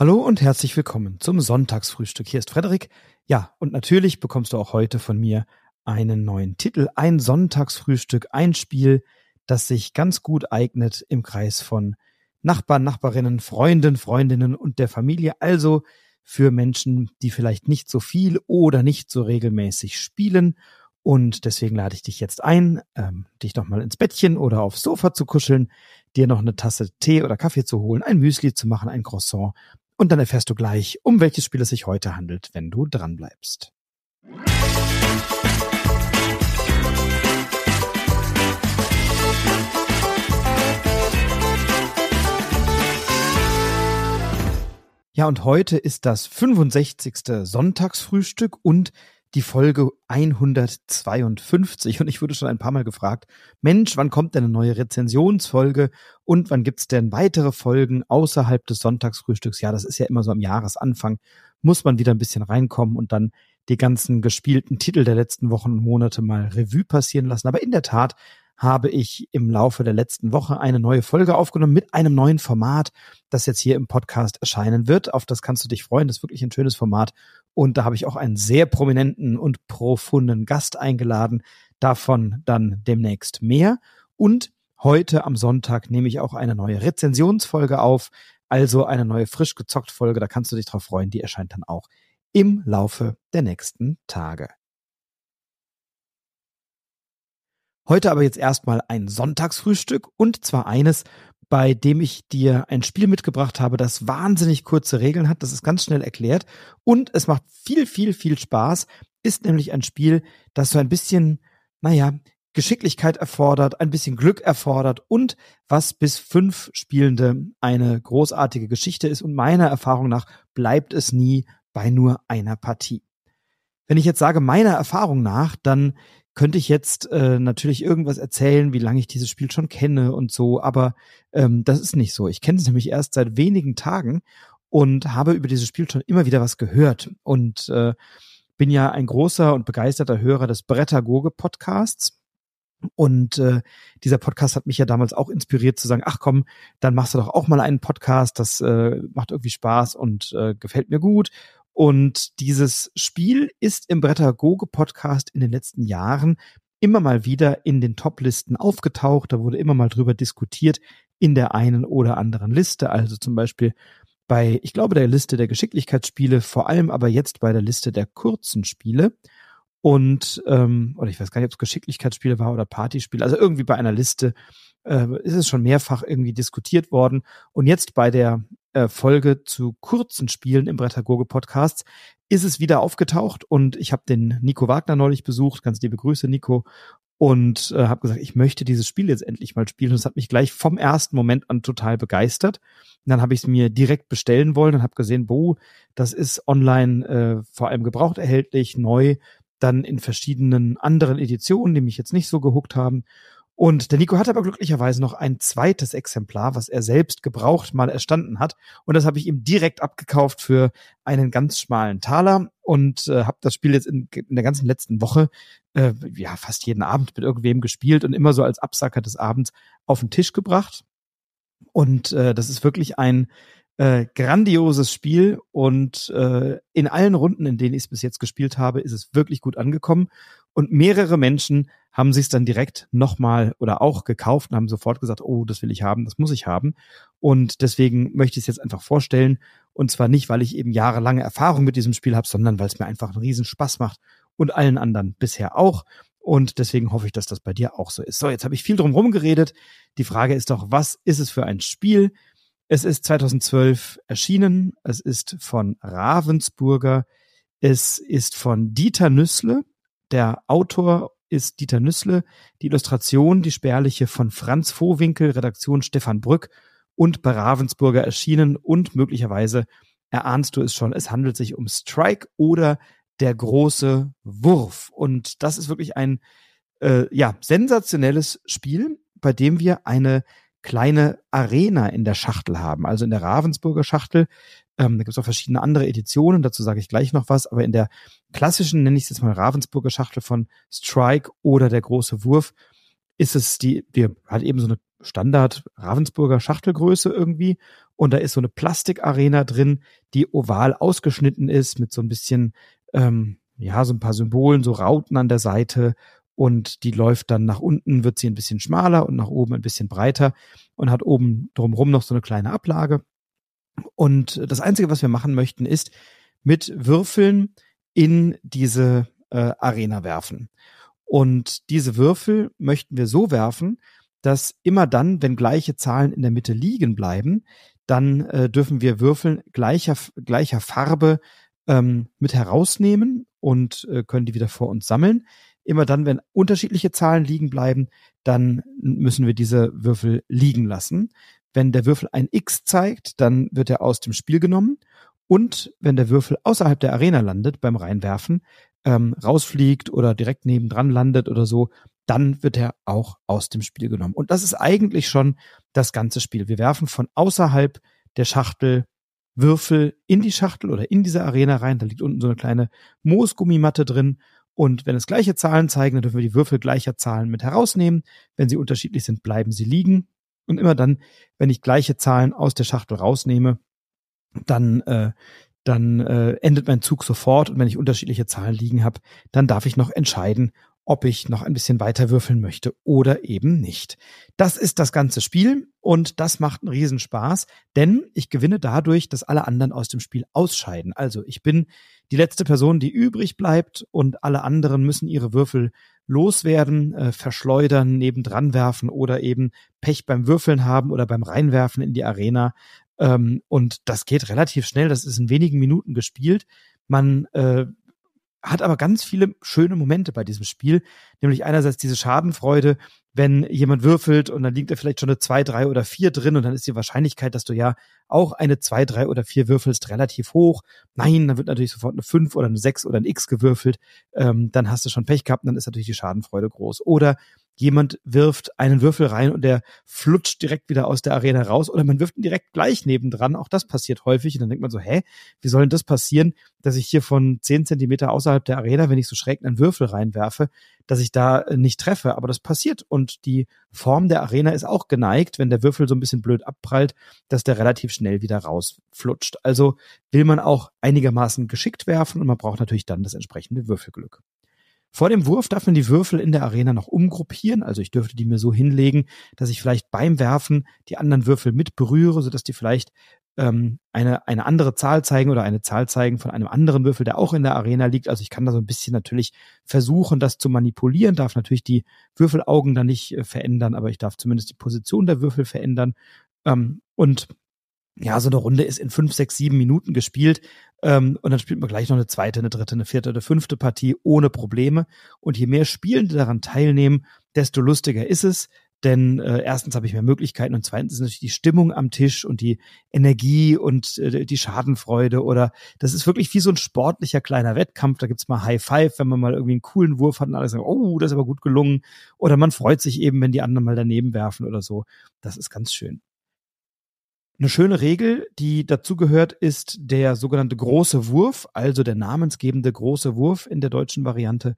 Hallo und herzlich willkommen zum Sonntagsfrühstück. Hier ist Frederik. Ja, und natürlich bekommst du auch heute von mir einen neuen Titel, ein Sonntagsfrühstück, ein Spiel, das sich ganz gut eignet im Kreis von Nachbarn, Nachbarinnen, Freunden, Freundinnen und der Familie, also für Menschen, die vielleicht nicht so viel oder nicht so regelmäßig spielen. Und deswegen lade ich dich jetzt ein, ähm, dich noch mal ins Bettchen oder aufs Sofa zu kuscheln, dir noch eine Tasse Tee oder Kaffee zu holen, ein Müsli zu machen, ein Croissant und dann erfährst du gleich, um welches Spiel es sich heute handelt, wenn du dran bleibst. Ja, und heute ist das 65. Sonntagsfrühstück und die Folge 152 und ich wurde schon ein paar Mal gefragt, Mensch, wann kommt denn eine neue Rezensionsfolge? Und wann gibt's denn weitere Folgen außerhalb des Sonntagsfrühstücks? Ja, das ist ja immer so am Jahresanfang, muss man wieder ein bisschen reinkommen und dann die ganzen gespielten Titel der letzten Wochen und Monate mal Revue passieren lassen. Aber in der Tat habe ich im Laufe der letzten Woche eine neue Folge aufgenommen mit einem neuen Format, das jetzt hier im Podcast erscheinen wird. Auf das kannst du dich freuen. Das ist wirklich ein schönes Format. Und da habe ich auch einen sehr prominenten und profunden Gast eingeladen. Davon dann demnächst mehr. Und heute am Sonntag nehme ich auch eine neue Rezensionsfolge auf. Also eine neue frisch gezockt Folge. Da kannst du dich drauf freuen. Die erscheint dann auch im Laufe der nächsten Tage. Heute aber jetzt erstmal ein Sonntagsfrühstück und zwar eines, bei dem ich dir ein Spiel mitgebracht habe, das wahnsinnig kurze Regeln hat. Das ist ganz schnell erklärt und es macht viel, viel, viel Spaß. Ist nämlich ein Spiel, das so ein bisschen, naja, Geschicklichkeit erfordert, ein bisschen Glück erfordert und was bis fünf Spielende eine großartige Geschichte ist. Und meiner Erfahrung nach bleibt es nie bei nur einer Partie. Wenn ich jetzt sage, meiner Erfahrung nach, dann könnte ich jetzt äh, natürlich irgendwas erzählen, wie lange ich dieses Spiel schon kenne und so, aber ähm, das ist nicht so. Ich kenne es nämlich erst seit wenigen Tagen und habe über dieses Spiel schon immer wieder was gehört und äh, bin ja ein großer und begeisterter Hörer des Brettagoge Podcasts. Und äh, dieser Podcast hat mich ja damals auch inspiriert zu sagen, ach komm, dann machst du doch auch mal einen Podcast, das äh, macht irgendwie Spaß und äh, gefällt mir gut. Und dieses Spiel ist im Brettagoge Podcast in den letzten Jahren immer mal wieder in den Top-Listen aufgetaucht. Da wurde immer mal drüber diskutiert in der einen oder anderen Liste. Also zum Beispiel bei, ich glaube, der Liste der Geschicklichkeitsspiele, vor allem aber jetzt bei der Liste der kurzen Spiele. Und, ähm, oder ich weiß gar nicht, ob es Geschicklichkeitsspiele war oder Partyspiele, also irgendwie bei einer Liste äh, ist es schon mehrfach irgendwie diskutiert worden. Und jetzt bei der Folge zu kurzen Spielen im Brettagoge Podcast ist es wieder aufgetaucht und ich habe den Nico Wagner neulich besucht. Ganz liebe Grüße, Nico. Und äh, habe gesagt, ich möchte dieses Spiel jetzt endlich mal spielen. Und es hat mich gleich vom ersten Moment an total begeistert. Und dann habe ich es mir direkt bestellen wollen und habe gesehen, boh, das ist online äh, vor allem gebraucht erhältlich, neu, dann in verschiedenen anderen Editionen, die mich jetzt nicht so gehuckt haben. Und der Nico hat aber glücklicherweise noch ein zweites Exemplar, was er selbst gebraucht mal erstanden hat. Und das habe ich ihm direkt abgekauft für einen ganz schmalen Taler und äh, habe das Spiel jetzt in, in, der ganzen letzten Woche äh, ja fast jeden Abend mit irgendwem gespielt und immer so als Absacker des Abends auf den Tisch gebracht. Und äh, das ist wirklich ein äh, grandioses Spiel und äh, in allen Runden, in denen ich es bis jetzt gespielt habe, ist es wirklich gut angekommen. Und mehrere Menschen haben sich es dann direkt nochmal oder auch gekauft und haben sofort gesagt, oh, das will ich haben, das muss ich haben. Und deswegen möchte ich es jetzt einfach vorstellen. Und zwar nicht, weil ich eben jahrelange Erfahrung mit diesem Spiel habe, sondern weil es mir einfach einen riesen Spaß macht und allen anderen bisher auch. Und deswegen hoffe ich, dass das bei dir auch so ist. So, jetzt habe ich viel drum herum geredet. Die Frage ist doch, was ist es für ein Spiel? Es ist 2012 erschienen. Es ist von Ravensburger. Es ist von Dieter Nüssle. Der Autor ist Dieter Nüssle, die Illustration, die spärliche von Franz Vohwinkel, Redaktion Stefan Brück und bei Ravensburger erschienen und möglicherweise erahnst du es schon, es handelt sich um Strike oder der große Wurf. Und das ist wirklich ein äh, ja, sensationelles Spiel, bei dem wir eine kleine Arena in der Schachtel haben. Also in der Ravensburger Schachtel ähm, da gibt es auch verschiedene andere Editionen, dazu sage ich gleich noch was, aber in der klassischen, nenne ich es jetzt mal Ravensburger Schachtel von Strike oder der große Wurf, ist es die, wir halt eben so eine Standard Ravensburger Schachtelgröße irgendwie. Und da ist so eine Plastikarena drin, die oval ausgeschnitten ist mit so ein bisschen, ähm, ja, so ein paar Symbolen, so Rauten an der Seite. Und die läuft dann nach unten, wird sie ein bisschen schmaler und nach oben ein bisschen breiter und hat oben drumherum noch so eine kleine Ablage. Und das Einzige, was wir machen möchten, ist mit Würfeln in diese äh, Arena werfen. Und diese Würfel möchten wir so werfen, dass immer dann, wenn gleiche Zahlen in der Mitte liegen bleiben, dann äh, dürfen wir Würfeln gleicher, gleicher Farbe ähm, mit herausnehmen und äh, können die wieder vor uns sammeln. Immer dann, wenn unterschiedliche Zahlen liegen bleiben, dann müssen wir diese Würfel liegen lassen. Wenn der Würfel ein X zeigt, dann wird er aus dem Spiel genommen. Und wenn der Würfel außerhalb der Arena landet beim Reinwerfen, ähm, rausfliegt oder direkt nebendran landet oder so, dann wird er auch aus dem Spiel genommen. Und das ist eigentlich schon das ganze Spiel. Wir werfen von außerhalb der Schachtel Würfel in die Schachtel oder in diese Arena rein. Da liegt unten so eine kleine Moosgummimatte drin. Und wenn es gleiche Zahlen zeigen, dann dürfen wir die Würfel gleicher Zahlen mit herausnehmen. Wenn sie unterschiedlich sind, bleiben sie liegen. Und immer dann, wenn ich gleiche Zahlen aus der Schachtel rausnehme, dann, äh, dann äh, endet mein Zug sofort. Und wenn ich unterschiedliche Zahlen liegen habe, dann darf ich noch entscheiden, ob ich noch ein bisschen weiter würfeln möchte oder eben nicht. Das ist das ganze Spiel und das macht einen Riesenspaß, denn ich gewinne dadurch, dass alle anderen aus dem Spiel ausscheiden. Also ich bin die letzte Person, die übrig bleibt und alle anderen müssen ihre Würfel loswerden, äh, verschleudern, nebendran werfen oder eben Pech beim Würfeln haben oder beim Reinwerfen in die Arena. Ähm, und das geht relativ schnell, das ist in wenigen Minuten gespielt. Man äh, hat aber ganz viele schöne Momente bei diesem Spiel, nämlich einerseits diese Schadenfreude, wenn jemand würfelt und dann liegt da vielleicht schon eine zwei, drei oder vier drin und dann ist die Wahrscheinlichkeit, dass du ja auch eine zwei, drei oder vier würfelst, relativ hoch. Nein, dann wird natürlich sofort eine fünf oder eine sechs oder ein X gewürfelt. Ähm, dann hast du schon Pech gehabt und dann ist natürlich die Schadenfreude groß. Oder jemand wirft einen Würfel rein und der flutscht direkt wieder aus der Arena raus oder man wirft ihn direkt gleich nebendran. Auch das passiert häufig und dann denkt man so, hä, wie soll denn das passieren, dass ich hier von zehn Zentimeter außerhalb der Arena, wenn ich so schräg einen Würfel reinwerfe, dass ich da äh, nicht treffe. Aber das passiert und die Form der Arena ist auch geneigt, wenn der Würfel so ein bisschen blöd abprallt, dass der relativ schnell wieder rausflutscht. Also will man auch einigermaßen geschickt werfen und man braucht natürlich dann das entsprechende Würfelglück. Vor dem Wurf darf man die Würfel in der Arena noch umgruppieren. Also ich dürfte die mir so hinlegen, dass ich vielleicht beim Werfen die anderen Würfel mit berühre, sodass die vielleicht ähm, eine, eine andere Zahl zeigen oder eine Zahl zeigen von einem anderen Würfel, der auch in der Arena liegt. Also ich kann da so ein bisschen natürlich versuchen, das zu manipulieren, darf natürlich die Würfelaugen da nicht äh, verändern, aber ich darf zumindest die Position der Würfel verändern. Ähm, und ja, so eine Runde ist in fünf, sechs, sieben Minuten gespielt. Ähm, und dann spielt man gleich noch eine zweite, eine dritte, eine vierte oder fünfte Partie ohne Probleme. Und je mehr Spielende daran teilnehmen, desto lustiger ist es. Denn äh, erstens habe ich mehr Möglichkeiten und zweitens ist natürlich die Stimmung am Tisch und die Energie und äh, die Schadenfreude oder das ist wirklich wie so ein sportlicher kleiner Wettkampf. Da gibt's mal High Five, wenn man mal irgendwie einen coolen Wurf hat und alle sagen, oh, das ist aber gut gelungen. Oder man freut sich eben, wenn die anderen mal daneben werfen oder so. Das ist ganz schön. Eine schöne Regel, die dazugehört, ist der sogenannte große Wurf, also der namensgebende große Wurf in der deutschen Variante,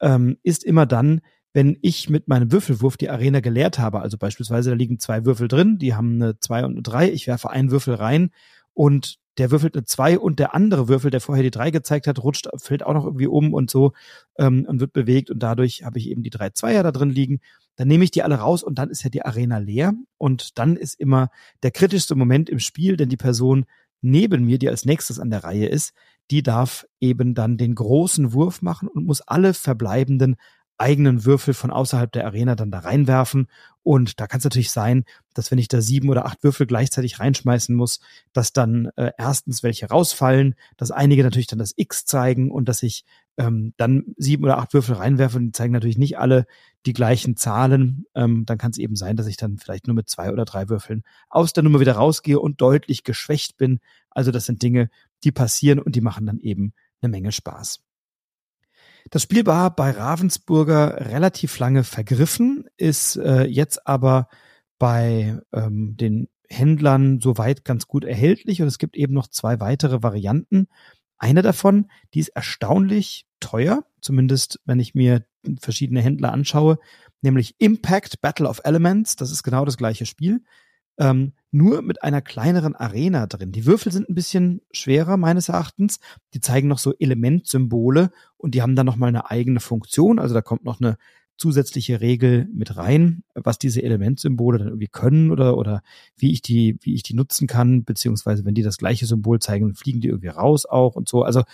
ähm, ist immer dann, wenn ich mit meinem Würfelwurf die Arena geleert habe. Also beispielsweise, da liegen zwei Würfel drin, die haben eine zwei und eine drei. Ich werfe einen Würfel rein und der würfelt eine zwei und der andere Würfel, der vorher die drei gezeigt hat, rutscht, fällt auch noch irgendwie um und so ähm, und wird bewegt und dadurch habe ich eben die drei Zweier da drin liegen dann nehme ich die alle raus und dann ist ja die Arena leer. Und dann ist immer der kritischste Moment im Spiel, denn die Person neben mir, die als nächstes an der Reihe ist, die darf eben dann den großen Wurf machen und muss alle verbleibenden eigenen Würfel von außerhalb der Arena dann da reinwerfen. Und da kann es natürlich sein, dass wenn ich da sieben oder acht Würfel gleichzeitig reinschmeißen muss, dass dann äh, erstens welche rausfallen, dass einige natürlich dann das X zeigen und dass ich ähm, dann sieben oder acht Würfel reinwerfe und die zeigen natürlich nicht alle die gleichen Zahlen. Ähm, dann kann es eben sein, dass ich dann vielleicht nur mit zwei oder drei Würfeln aus der Nummer wieder rausgehe und deutlich geschwächt bin. Also das sind Dinge, die passieren und die machen dann eben eine Menge Spaß. Das Spiel war bei Ravensburger relativ lange vergriffen, ist äh, jetzt aber bei ähm, den Händlern soweit ganz gut erhältlich und es gibt eben noch zwei weitere Varianten. Eine davon, die ist erstaunlich teuer, zumindest wenn ich mir verschiedene Händler anschaue. nämlich Impact Battle of Elements. Das ist genau das gleiche Spiel. Ähm, nur mit einer kleineren Arena drin. Die Würfel sind ein bisschen schwerer meines Erachtens. Die zeigen noch so Elementsymbole und die haben dann noch mal eine eigene Funktion. Also da kommt noch eine zusätzliche Regel mit rein, was diese Elementsymbole dann irgendwie können oder oder wie ich die wie ich die nutzen kann, beziehungsweise wenn die das gleiche Symbol zeigen, fliegen die irgendwie raus auch und so. Also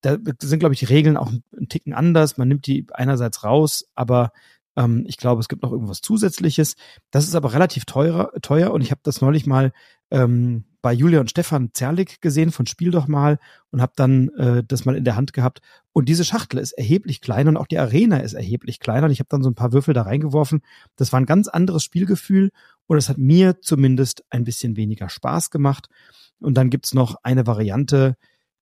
da sind glaube ich die Regeln auch ein Ticken anders. Man nimmt die einerseits raus, aber ähm, ich glaube, es gibt noch irgendwas Zusätzliches. Das ist aber relativ teurer, teuer und ich habe das neulich mal ähm, bei Julia und Stefan Zerlik gesehen von Spiel doch mal und habe dann äh, das mal in der Hand gehabt. Und diese Schachtel ist erheblich kleiner und auch die Arena ist erheblich kleiner. Und ich habe dann so ein paar Würfel da reingeworfen. Das war ein ganz anderes Spielgefühl und es hat mir zumindest ein bisschen weniger Spaß gemacht. Und dann gibt's noch eine Variante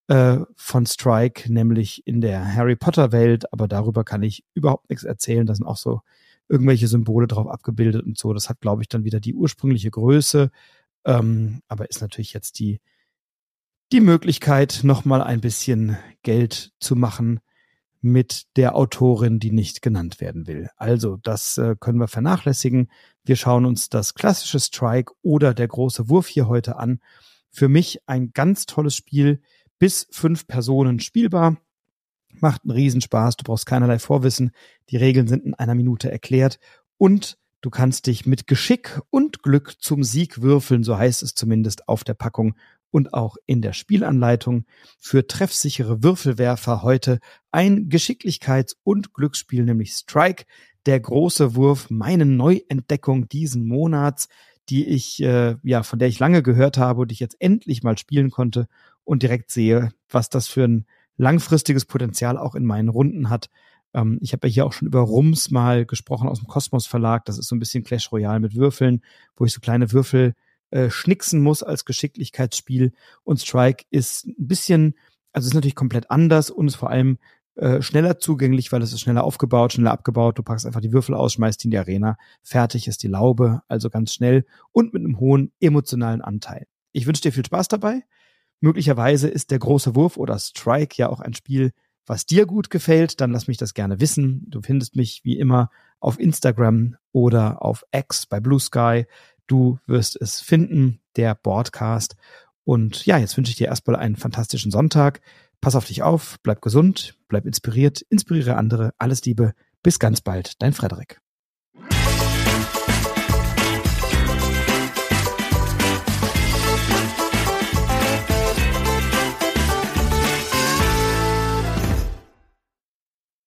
äh, von Strike, nämlich in der Harry Potter Welt, aber darüber kann ich überhaupt nichts erzählen. Da sind auch so irgendwelche Symbole drauf abgebildet und so. Das hat, glaube ich, dann wieder die ursprüngliche Größe, ähm, aber ist natürlich jetzt die, die Möglichkeit, nochmal ein bisschen Geld zu machen mit der Autorin, die nicht genannt werden will. Also, das äh, können wir vernachlässigen. Wir schauen uns das klassische Strike oder der große Wurf hier heute an. Für mich ein ganz tolles Spiel, bis fünf Personen spielbar. Macht einen Riesenspaß, du brauchst keinerlei Vorwissen. Die Regeln sind in einer Minute erklärt und Du kannst dich mit Geschick und Glück zum Sieg würfeln, so heißt es zumindest auf der Packung und auch in der Spielanleitung. Für treffsichere Würfelwerfer heute ein Geschicklichkeits- und Glücksspiel, nämlich Strike, der große Wurf, meine Neuentdeckung diesen Monats, die ich, äh, ja, von der ich lange gehört habe und ich jetzt endlich mal spielen konnte und direkt sehe, was das für ein langfristiges Potenzial auch in meinen Runden hat. Ähm, ich habe ja hier auch schon über Rums mal gesprochen aus dem Kosmos Verlag. Das ist so ein bisschen Clash Royale mit Würfeln, wo ich so kleine Würfel äh, schnicksen muss als Geschicklichkeitsspiel. Und Strike ist ein bisschen, also ist natürlich komplett anders und ist vor allem äh, schneller zugänglich, weil es ist schneller aufgebaut, schneller abgebaut. Du packst einfach die Würfel aus, schmeißt die in die Arena, fertig ist die Laube, also ganz schnell und mit einem hohen emotionalen Anteil. Ich wünsche dir viel Spaß dabei. Möglicherweise ist der große Wurf oder Strike ja auch ein Spiel, was dir gut gefällt, dann lass mich das gerne wissen. Du findest mich wie immer auf Instagram oder auf X bei Blue Sky. Du wirst es finden, der Broadcast. Und ja, jetzt wünsche ich dir erstmal einen fantastischen Sonntag. Pass auf dich auf, bleib gesund, bleib inspiriert, inspiriere andere. Alles Liebe. Bis ganz bald, dein Frederik.